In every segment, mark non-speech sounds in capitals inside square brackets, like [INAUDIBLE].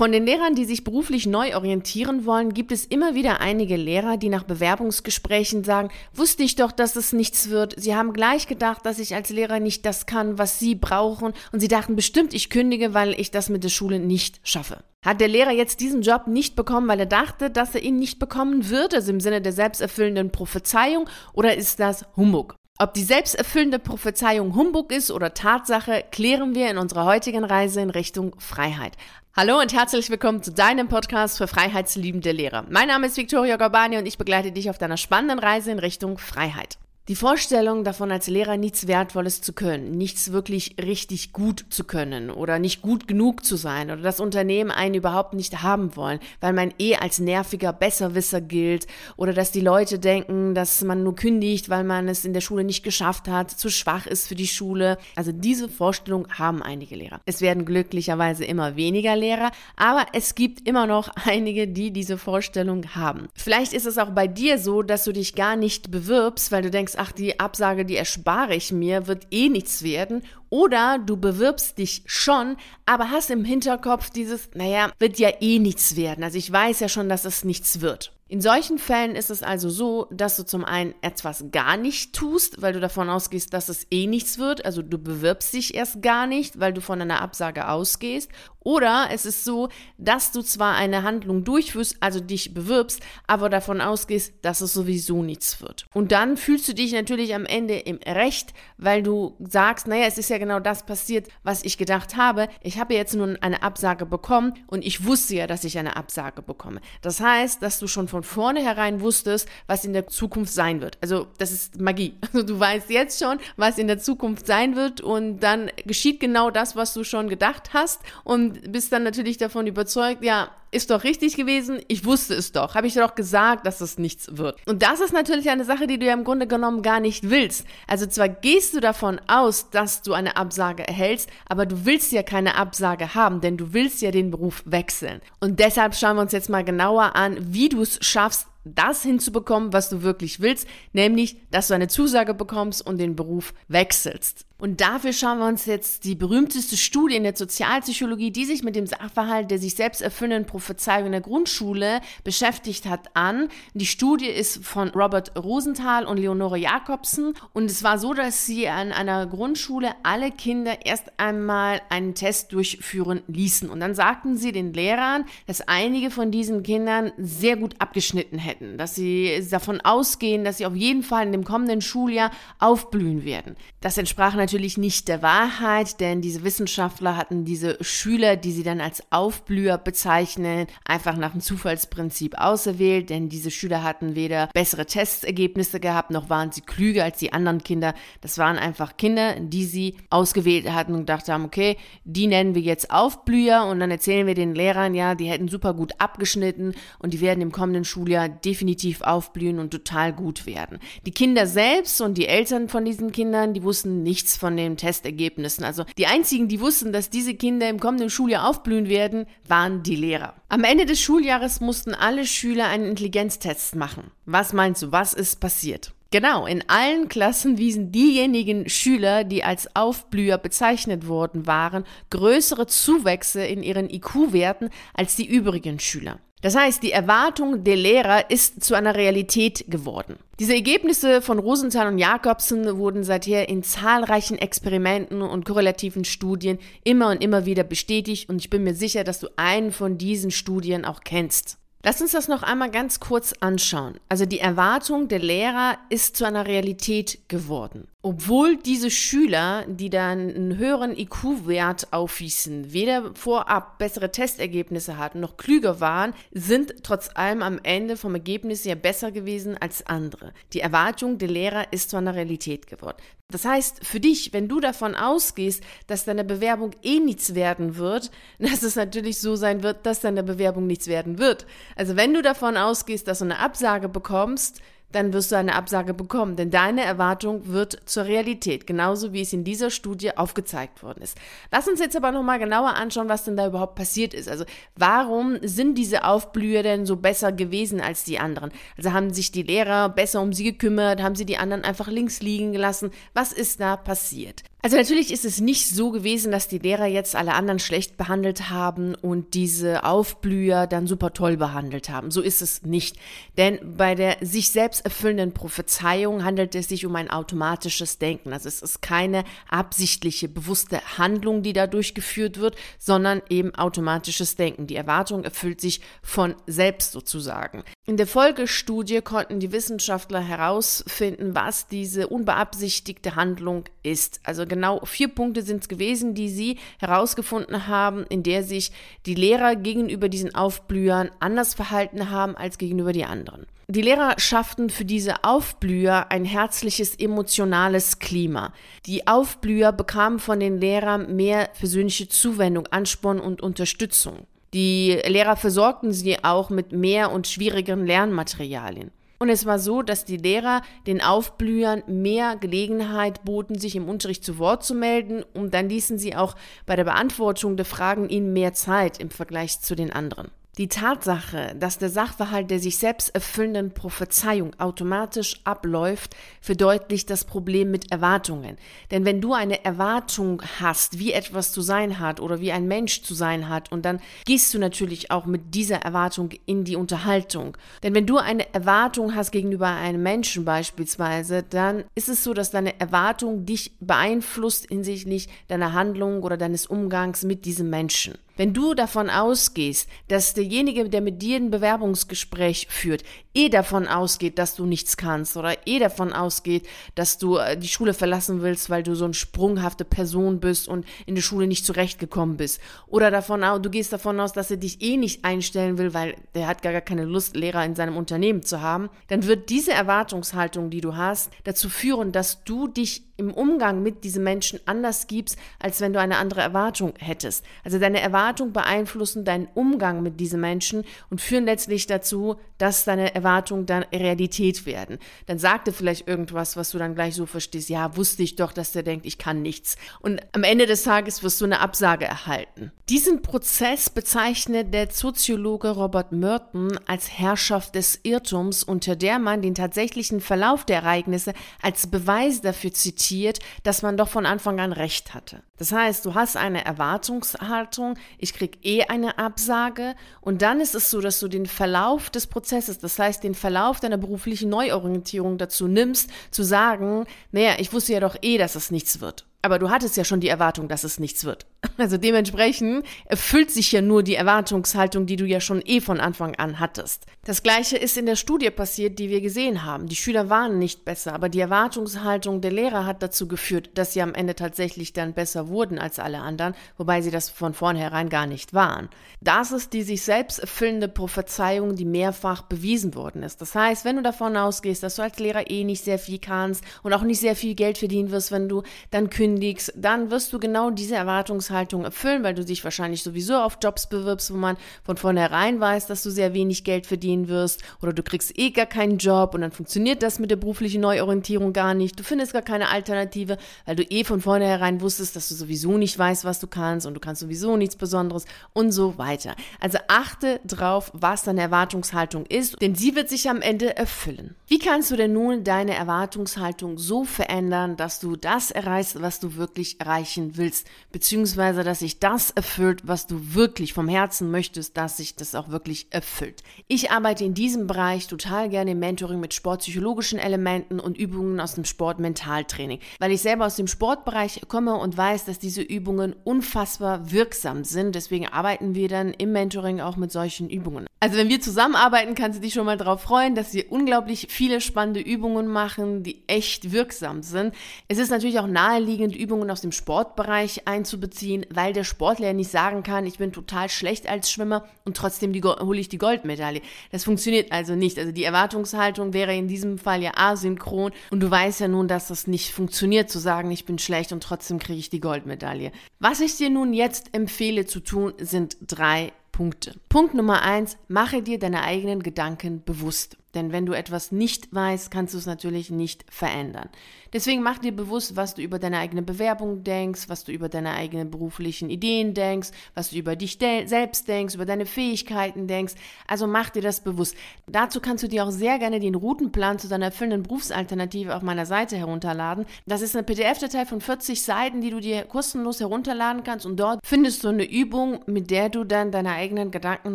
Von den Lehrern, die sich beruflich neu orientieren wollen, gibt es immer wieder einige Lehrer, die nach Bewerbungsgesprächen sagen, wusste ich doch, dass es nichts wird. Sie haben gleich gedacht, dass ich als Lehrer nicht das kann, was sie brauchen. Und sie dachten bestimmt, ich kündige, weil ich das mit der Schule nicht schaffe. Hat der Lehrer jetzt diesen Job nicht bekommen, weil er dachte, dass er ihn nicht bekommen wird, also im Sinne der selbsterfüllenden Prophezeiung, oder ist das Humbug? Ob die selbsterfüllende Prophezeiung Humbug ist oder Tatsache, klären wir in unserer heutigen Reise in Richtung Freiheit. Hallo und herzlich willkommen zu deinem Podcast für freiheitsliebende Lehrer. Mein Name ist Victoria Gorbani und ich begleite dich auf deiner spannenden Reise in Richtung Freiheit. Die Vorstellung davon, als Lehrer nichts Wertvolles zu können, nichts wirklich richtig gut zu können oder nicht gut genug zu sein oder das Unternehmen einen überhaupt nicht haben wollen, weil man eh als nerviger Besserwisser gilt oder dass die Leute denken, dass man nur kündigt, weil man es in der Schule nicht geschafft hat, zu schwach ist für die Schule. Also diese Vorstellung haben einige Lehrer. Es werden glücklicherweise immer weniger Lehrer, aber es gibt immer noch einige, die diese Vorstellung haben. Vielleicht ist es auch bei dir so, dass du dich gar nicht bewirbst, weil du denkst, ach, die Absage, die erspare ich mir, wird eh nichts werden. Oder du bewirbst dich schon, aber hast im Hinterkopf dieses, naja, wird ja eh nichts werden. Also ich weiß ja schon, dass es nichts wird. In solchen Fällen ist es also so, dass du zum einen etwas gar nicht tust, weil du davon ausgehst, dass es eh nichts wird. Also du bewirbst dich erst gar nicht, weil du von einer Absage ausgehst. Oder es ist so, dass du zwar eine Handlung durchführst, also dich bewirbst, aber davon ausgehst, dass es sowieso nichts wird. Und dann fühlst du dich natürlich am Ende im Recht, weil du sagst, naja, es ist ja genau das passiert, was ich gedacht habe. Ich habe jetzt nun eine Absage bekommen und ich wusste ja, dass ich eine Absage bekomme. Das heißt, dass du schon von vornherein wusstest, was in der Zukunft sein wird. Also das ist Magie. [LAUGHS] Also du weißt jetzt schon, was in der Zukunft sein wird und dann geschieht genau das, was du schon gedacht hast und bist dann natürlich davon überzeugt, ja, ist doch richtig gewesen, ich wusste es doch, habe ich dir doch gesagt, dass es nichts wird. Und das ist natürlich eine Sache, die du ja im Grunde genommen gar nicht willst. Also zwar gehst du davon aus, dass du eine Absage erhältst, aber du willst ja keine Absage haben, denn du willst ja den Beruf wechseln. Und deshalb schauen wir uns jetzt mal genauer an, wie du es schaffst, das hinzubekommen, was du wirklich willst, nämlich, dass du eine Zusage bekommst und den Beruf wechselst. Und dafür schauen wir uns jetzt die berühmteste Studie in der Sozialpsychologie, die sich mit dem Sachverhalt der sich selbst erfüllenden Prophezeiung in der Grundschule beschäftigt hat, an. Die Studie ist von Robert Rosenthal und Leonore Jakobsen. Und es war so, dass sie an einer Grundschule alle Kinder erst einmal einen Test durchführen ließen. Und dann sagten sie den Lehrern, dass einige von diesen Kindern sehr gut abgeschnitten hätten, dass sie davon ausgehen, dass sie auf jeden Fall in dem kommenden Schuljahr aufblühen werden. Das entsprach natürlich nicht der Wahrheit, denn diese Wissenschaftler hatten diese Schüler, die sie dann als Aufblüher bezeichnen, einfach nach dem Zufallsprinzip auserwählt, denn diese Schüler hatten weder bessere Testergebnisse gehabt, noch waren sie klüger als die anderen Kinder. Das waren einfach Kinder, die sie ausgewählt hatten und gedacht haben, okay, die nennen wir jetzt Aufblüher und dann erzählen wir den Lehrern, ja, die hätten super gut abgeschnitten und die werden im kommenden Schuljahr definitiv aufblühen und total gut werden. Die Kinder selbst und die Eltern von diesen Kindern, die wussten nichts von den Testergebnissen. Also die einzigen, die wussten, dass diese Kinder im kommenden Schuljahr aufblühen werden, waren die Lehrer. Am Ende des Schuljahres mussten alle Schüler einen Intelligenztest machen. Was meinst du, was ist passiert? Genau, in allen Klassen wiesen diejenigen Schüler, die als Aufblüher bezeichnet worden waren, größere Zuwächse in ihren IQ-Werten als die übrigen Schüler. Das heißt, die Erwartung der Lehrer ist zu einer Realität geworden. Diese Ergebnisse von Rosenthal und Jakobsen wurden seither in zahlreichen Experimenten und korrelativen Studien immer und immer wieder bestätigt und ich bin mir sicher, dass du einen von diesen Studien auch kennst. Lass uns das noch einmal ganz kurz anschauen. Also die Erwartung der Lehrer ist zu einer Realität geworden. Obwohl diese Schüler, die dann einen höheren IQ-Wert aufwiesen, weder vorab bessere Testergebnisse hatten, noch klüger waren, sind trotz allem am Ende vom Ergebnis ja besser gewesen als andere. Die Erwartung der Lehrer ist zu einer Realität geworden. Das heißt, für dich, wenn du davon ausgehst, dass deine Bewerbung eh nichts werden wird, [LAUGHS] dass es natürlich so sein wird, dass deine Bewerbung nichts werden wird. Also wenn du davon ausgehst, dass du eine Absage bekommst, dann wirst du eine Absage bekommen, denn deine Erwartung wird zur Realität, genauso wie es in dieser Studie aufgezeigt worden ist. Lass uns jetzt aber nochmal genauer anschauen, was denn da überhaupt passiert ist. Also warum sind diese Aufblüher denn so besser gewesen als die anderen? Also haben sich die Lehrer besser um sie gekümmert, haben sie die anderen einfach links liegen gelassen? Was ist da passiert? Also natürlich ist es nicht so gewesen, dass die Lehrer jetzt alle anderen schlecht behandelt haben und diese Aufblüher dann super toll behandelt haben. So ist es nicht. Denn bei der sich selbst erfüllenden Prophezeiung handelt es sich um ein automatisches Denken. Also es ist keine absichtliche, bewusste Handlung, die da durchgeführt wird, sondern eben automatisches Denken. Die Erwartung erfüllt sich von selbst sozusagen. In der Folgestudie konnten die Wissenschaftler herausfinden, was diese unbeabsichtigte Handlung ist. Also genau vier Punkte sind es gewesen, die sie herausgefunden haben, in der sich die Lehrer gegenüber diesen Aufblühern anders verhalten haben als gegenüber die anderen. Die Lehrer schafften für diese Aufblüher ein herzliches, emotionales Klima. Die Aufblüher bekamen von den Lehrern mehr persönliche Zuwendung, Ansporn und Unterstützung. Die Lehrer versorgten sie auch mit mehr und schwierigeren Lernmaterialien. Und es war so, dass die Lehrer den Aufblühern mehr Gelegenheit boten, sich im Unterricht zu Wort zu melden und dann ließen sie auch bei der Beantwortung der Fragen ihnen mehr Zeit im Vergleich zu den anderen. Die Tatsache, dass der Sachverhalt der sich selbst erfüllenden Prophezeiung automatisch abläuft, verdeutlicht das Problem mit Erwartungen. Denn wenn du eine Erwartung hast, wie etwas zu sein hat oder wie ein Mensch zu sein hat, und dann gehst du natürlich auch mit dieser Erwartung in die Unterhaltung. Denn wenn du eine Erwartung hast gegenüber einem Menschen beispielsweise, dann ist es so, dass deine Erwartung dich beeinflusst hinsichtlich deiner Handlung oder deines Umgangs mit diesem Menschen. Wenn du davon ausgehst, dass derjenige, der mit dir ein Bewerbungsgespräch führt, eh davon ausgeht, dass du nichts kannst oder eh davon ausgeht, dass du äh, die Schule verlassen willst, weil du so eine sprunghafte Person bist und in der Schule nicht zurechtgekommen bist. Oder davon, du gehst davon aus, dass er dich eh nicht einstellen will, weil der hat gar keine Lust, Lehrer in seinem Unternehmen zu haben, dann wird diese Erwartungshaltung, die du hast, dazu führen, dass du dich im Umgang mit diesem Menschen anders gibst, als wenn du eine andere Erwartung hättest. Also deine Erwartungen beeinflussen deinen Umgang mit diesem Menschen und führen letztlich dazu, dass deine Erwartungen dann Realität werden. Dann sagt er vielleicht irgendwas, was du dann gleich so verstehst, ja, wusste ich doch, dass der denkt, ich kann nichts. Und am Ende des Tages wirst du eine Absage erhalten. Diesen Prozess bezeichnet der Soziologe Robert Merton als Herrschaft des Irrtums, unter der man den tatsächlichen Verlauf der Ereignisse als Beweis dafür zitiert, dass man doch von Anfang an recht hatte. Das heißt, du hast eine Erwartungshaltung, ich krieg eh eine Absage und dann ist es so, dass du den Verlauf des Prozesses, das heißt den Verlauf deiner beruflichen Neuorientierung dazu nimmst, zu sagen, naja, ich wusste ja doch eh, dass es nichts wird. Aber du hattest ja schon die Erwartung, dass es nichts wird. [LAUGHS] Also dementsprechend erfüllt sich ja nur die Erwartungshaltung, die du ja schon eh von Anfang an hattest. Das gleiche ist in der Studie passiert, die wir gesehen haben. Die Schüler waren nicht besser, aber die Erwartungshaltung der Lehrer hat dazu geführt, dass sie am Ende tatsächlich dann besser wurden als alle anderen, wobei sie das von vornherein gar nicht waren. Das ist die sich selbst erfüllende Prophezeiung, die mehrfach bewiesen worden ist. Das heißt, wenn du davon ausgehst, dass du als Lehrer eh nicht sehr viel kannst und auch nicht sehr viel Geld verdienen wirst, wenn du dann kündigst, kündigst, dann wirst du genau diese Erwartungshaltung erfüllen, weil du dich wahrscheinlich sowieso auf Jobs bewirbst, wo man von vornherein weiß, dass du sehr wenig Geld verdienen wirst oder du kriegst eh gar keinen Job und dann funktioniert das mit der beruflichen Neuorientierung gar nicht. Du findest gar keine Alternative, weil du eh von vornherein wusstest, dass du sowieso nicht weißt, was du kannst und du kannst sowieso nichts Besonderes und so weiter. Also achte drauf, was deine Erwartungshaltung ist, denn sie wird sich am Ende erfüllen. Wie kannst du denn nun deine Erwartungshaltung so verändern, dass du das erreichst, was du wirklich erreichen willst, beziehungsweise dass sich das erfüllt, was du wirklich vom Herzen möchtest, dass sich das auch wirklich erfüllt. Ich arbeite in diesem Bereich total gerne im Mentoring mit sportpsychologischen Elementen und Übungen aus dem Sportmentaltraining, weil ich selber aus dem Sportbereich komme und weiß, dass diese Übungen unfassbar wirksam sind. Deswegen arbeiten wir dann im Mentoring auch mit solchen Übungen. Also wenn wir zusammenarbeiten, kannst du dich schon mal darauf freuen, dass wir unglaublich viele spannende Übungen machen, die echt wirksam sind. Es ist natürlich auch naheliegend, Übungen aus dem Sportbereich einzubeziehen, weil der Sportler nicht sagen kann, ich bin total schlecht als Schwimmer und trotzdem hole ich die Goldmedaille. Das funktioniert also nicht. Also die Erwartungshaltung wäre in diesem Fall ja asynchron und du weißt ja nun, dass das nicht funktioniert, zu sagen, ich bin schlecht und trotzdem kriege ich die Goldmedaille. Was ich dir nun jetzt empfehle zu tun, sind drei Punkte. Punkt Nummer eins, mache dir deine eigenen Gedanken bewusst. Denn wenn du etwas nicht weißt, kannst du es natürlich nicht verändern. Deswegen mach dir bewusst, was du über deine eigene Bewerbung denkst, was du über deine eigenen beruflichen Ideen denkst, was du über dich de selbst denkst, über deine Fähigkeiten denkst. Also mach dir das bewusst. Dazu kannst du dir auch sehr gerne den Routenplan zu deiner erfüllenden Berufsalternative auf meiner Seite herunterladen. Das ist eine PDF-Datei von 40 Seiten, die du dir kostenlos herunterladen kannst und dort findest du eine Übung, mit der du dann deine eigenen Gedanken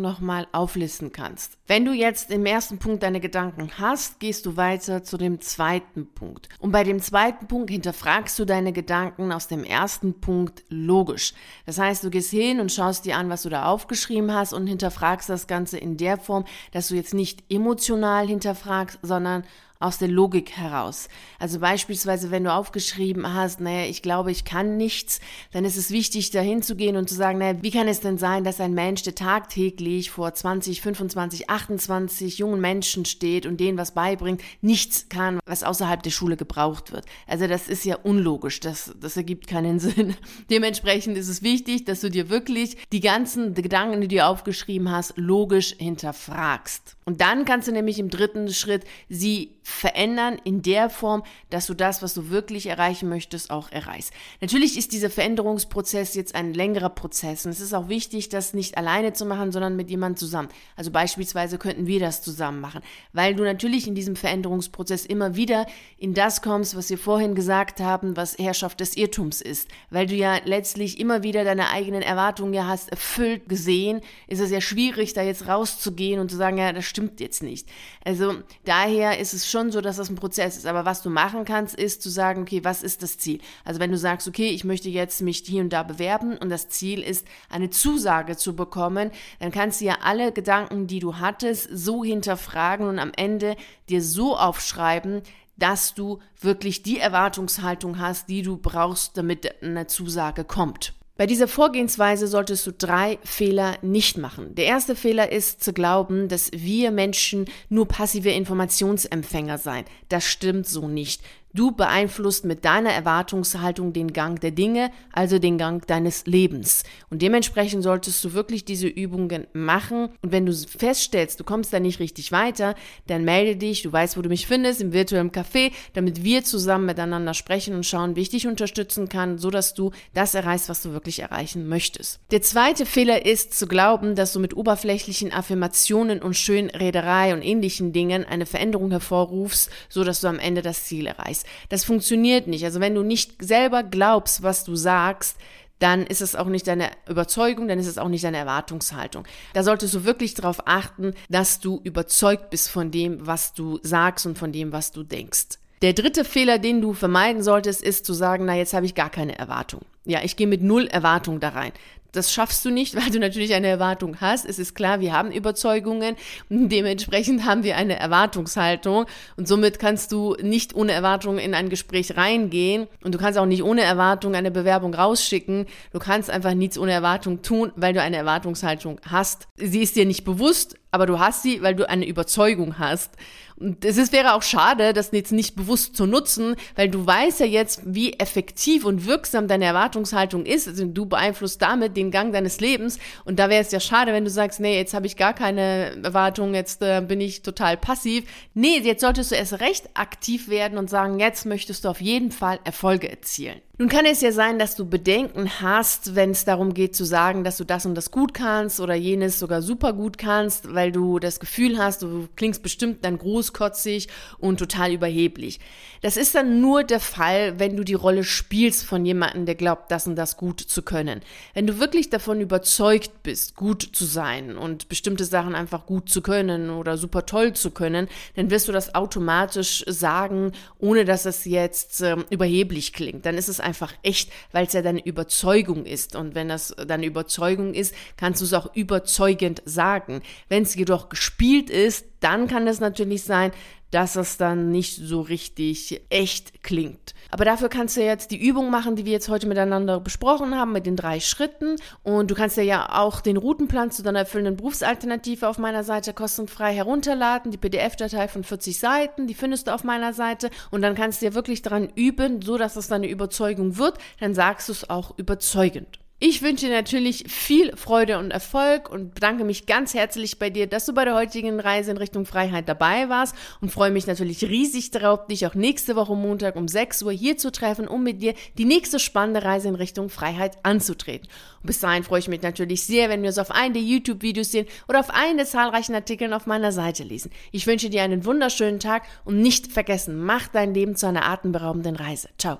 nochmal auflisten kannst. Wenn du jetzt im ersten Punkt deine Gedanken hast, gehst du weiter zu dem zweiten Punkt. Und bei dem zweiten Punkt hinterfragst du deine Gedanken aus dem ersten Punkt logisch. Das heißt, du gehst hin und schaust dir an, was du da aufgeschrieben hast und hinterfragst das Ganze in der Form, dass du jetzt nicht emotional hinterfragst, sondern aus der Logik heraus. Also beispielsweise, wenn du aufgeschrieben hast, naja, ich glaube, ich kann nichts, dann ist es wichtig, dahin zu gehen und zu sagen, naja, wie kann es denn sein, dass ein Mensch, der tagtäglich vor 20, 25, 28 jungen Menschen steht und denen was beibringt, nichts kann, was außerhalb der Schule gebraucht wird. Also das ist ja unlogisch, das, das ergibt keinen [LAUGHS] Sinn. Dementsprechend ist es wichtig, dass du dir wirklich die ganzen Gedanken, die du aufgeschrieben hast, logisch hinterfragst. Und dann kannst du nämlich im dritten Schritt sie verändern in der Form, dass du das, was du wirklich erreichen möchtest, auch erreichst. Natürlich ist dieser Veränderungsprozess jetzt ein längerer Prozess und es ist auch wichtig, das nicht alleine zu machen, sondern mit jemandem zusammen. Also beispielsweise könnten wir das zusammen machen, weil du natürlich in diesem Veränderungsprozess immer wieder in das kommst, was wir vorhin gesagt haben, was Herrschaft des Irrtums ist, weil du ja letztlich immer wieder deine eigenen Erwartungen ja hast erfüllt gesehen, ist es ja schwierig, da jetzt rauszugehen und zu sagen, ja, das stimmt jetzt nicht. Also daher ist es schon so, dass das ein Prozess ist. Aber was du machen kannst, ist zu sagen, okay, was ist das Ziel? Also wenn du sagst, okay, ich möchte jetzt mich hier und da bewerben und das Ziel ist, eine Zusage zu bekommen, dann kannst du ja alle Gedanken, die du hattest, so hinterfragen und am Ende dir so aufschreiben, dass du wirklich die Erwartungshaltung hast, die du brauchst, damit eine Zusage kommt. Bei dieser Vorgehensweise solltest du drei Fehler nicht machen. Der erste Fehler ist zu glauben, dass wir Menschen nur passive Informationsempfänger seien. Das stimmt so nicht. Du beeinflusst mit deiner Erwartungshaltung den Gang der Dinge, also den Gang deines Lebens. Und dementsprechend solltest du wirklich diese Übungen machen. Und wenn du feststellst, du kommst da nicht richtig weiter, dann melde dich. Du weißt, wo du mich findest, im virtuellen Café, damit wir zusammen miteinander sprechen und schauen, wie ich dich unterstützen kann, so dass du das erreichst, was du wirklich erreichen möchtest. Der zweite Fehler ist zu glauben, dass du mit oberflächlichen Affirmationen und Schönrederei und ähnlichen Dingen eine Veränderung hervorrufst, so dass du am Ende das Ziel erreichst. Das funktioniert nicht. Also wenn du nicht selber glaubst, was du sagst, dann ist es auch nicht deine Überzeugung, dann ist es auch nicht deine Erwartungshaltung. Da solltest du wirklich darauf achten, dass du überzeugt bist von dem, was du sagst und von dem, was du denkst. Der dritte Fehler, den du vermeiden solltest, ist zu sagen, na jetzt habe ich gar keine Erwartung. Ja, ich gehe mit null Erwartung da rein. Das schaffst du nicht, [LAUGHS] weil du natürlich eine Erwartung hast. Es ist klar, wir haben Überzeugungen [LAUGHS] dementsprechend haben wir eine Erwartungshaltung und somit kannst du nicht ohne Erwartung in ein Gespräch reingehen und du kannst auch nicht ohne Erwartung eine Bewerbung rausschicken. Du kannst einfach nichts ohne Erwartung tun, weil du eine Erwartungshaltung hast. Sie ist dir nicht bewusst, aber du hast sie, weil du eine Überzeugung hast. Und es wäre auch schade, das jetzt nicht bewusst zu nutzen, weil du weißt ja jetzt, wie effektiv und wirksam deine Erwartungshaltung ist. Also du beeinflusst damit den Gang deines Lebens. Und da wäre es ja schade, wenn du sagst, nee, jetzt habe ich gar keine Erwartung, jetzt äh, bin ich total passiv. Nee, jetzt solltest du erst recht aktiv werden und sagen, jetzt möchtest du auf jeden Fall Erfolge erzielen. Nun kann es ja sein, dass du Bedenken hast, wenn es darum geht zu sagen, dass du das und das gut kannst oder jenes sogar super gut kannst, weil du das Gefühl hast, du klingst bestimmt dann großkotzig und total überheblich. Das ist dann nur der Fall, wenn du die Rolle spielst von jemandem, der glaubt, das und das gut zu können. Wenn du wirklich davon überzeugt bist, gut zu sein und bestimmte Sachen einfach gut zu können oder super toll zu können, dann wirst du das automatisch sagen, ohne dass es jetzt äh, überheblich klingt. Dann ist es einfach echt, weil es ja deine Überzeugung ist. Und wenn das deine Überzeugung ist, kannst du es auch überzeugend sagen. Wenn es jedoch gespielt ist, dann kann es natürlich sein, dass es dann nicht so richtig echt klingt. Aber dafür kannst du jetzt die Übung machen, die wir jetzt heute miteinander besprochen haben, mit den drei Schritten. Und du kannst ja auch den Routenplan zu deiner erfüllenden Berufsalternative auf meiner Seite kostenfrei herunterladen. Die PDF-Datei von 40 Seiten, die findest du auf meiner Seite. Und dann kannst du ja wirklich daran üben, so dass es deine Überzeugung wird. Dann sagst du es auch überzeugend. Ich wünsche dir natürlich viel Freude und Erfolg und bedanke mich ganz herzlich bei dir, dass du bei der heutigen Reise in Richtung Freiheit dabei warst und freue mich natürlich riesig darauf, dich auch nächste Woche Montag um 6 Uhr hier zu treffen, um mit dir die nächste spannende Reise in Richtung Freiheit anzutreten. Und bis dahin freue ich mich natürlich sehr, wenn wir uns auf einen der YouTube-Videos sehen oder auf einen der zahlreichen Artikeln auf meiner Seite lesen. Ich wünsche dir einen wunderschönen Tag und nicht vergessen, mach dein Leben zu einer atemberaubenden Reise. Ciao.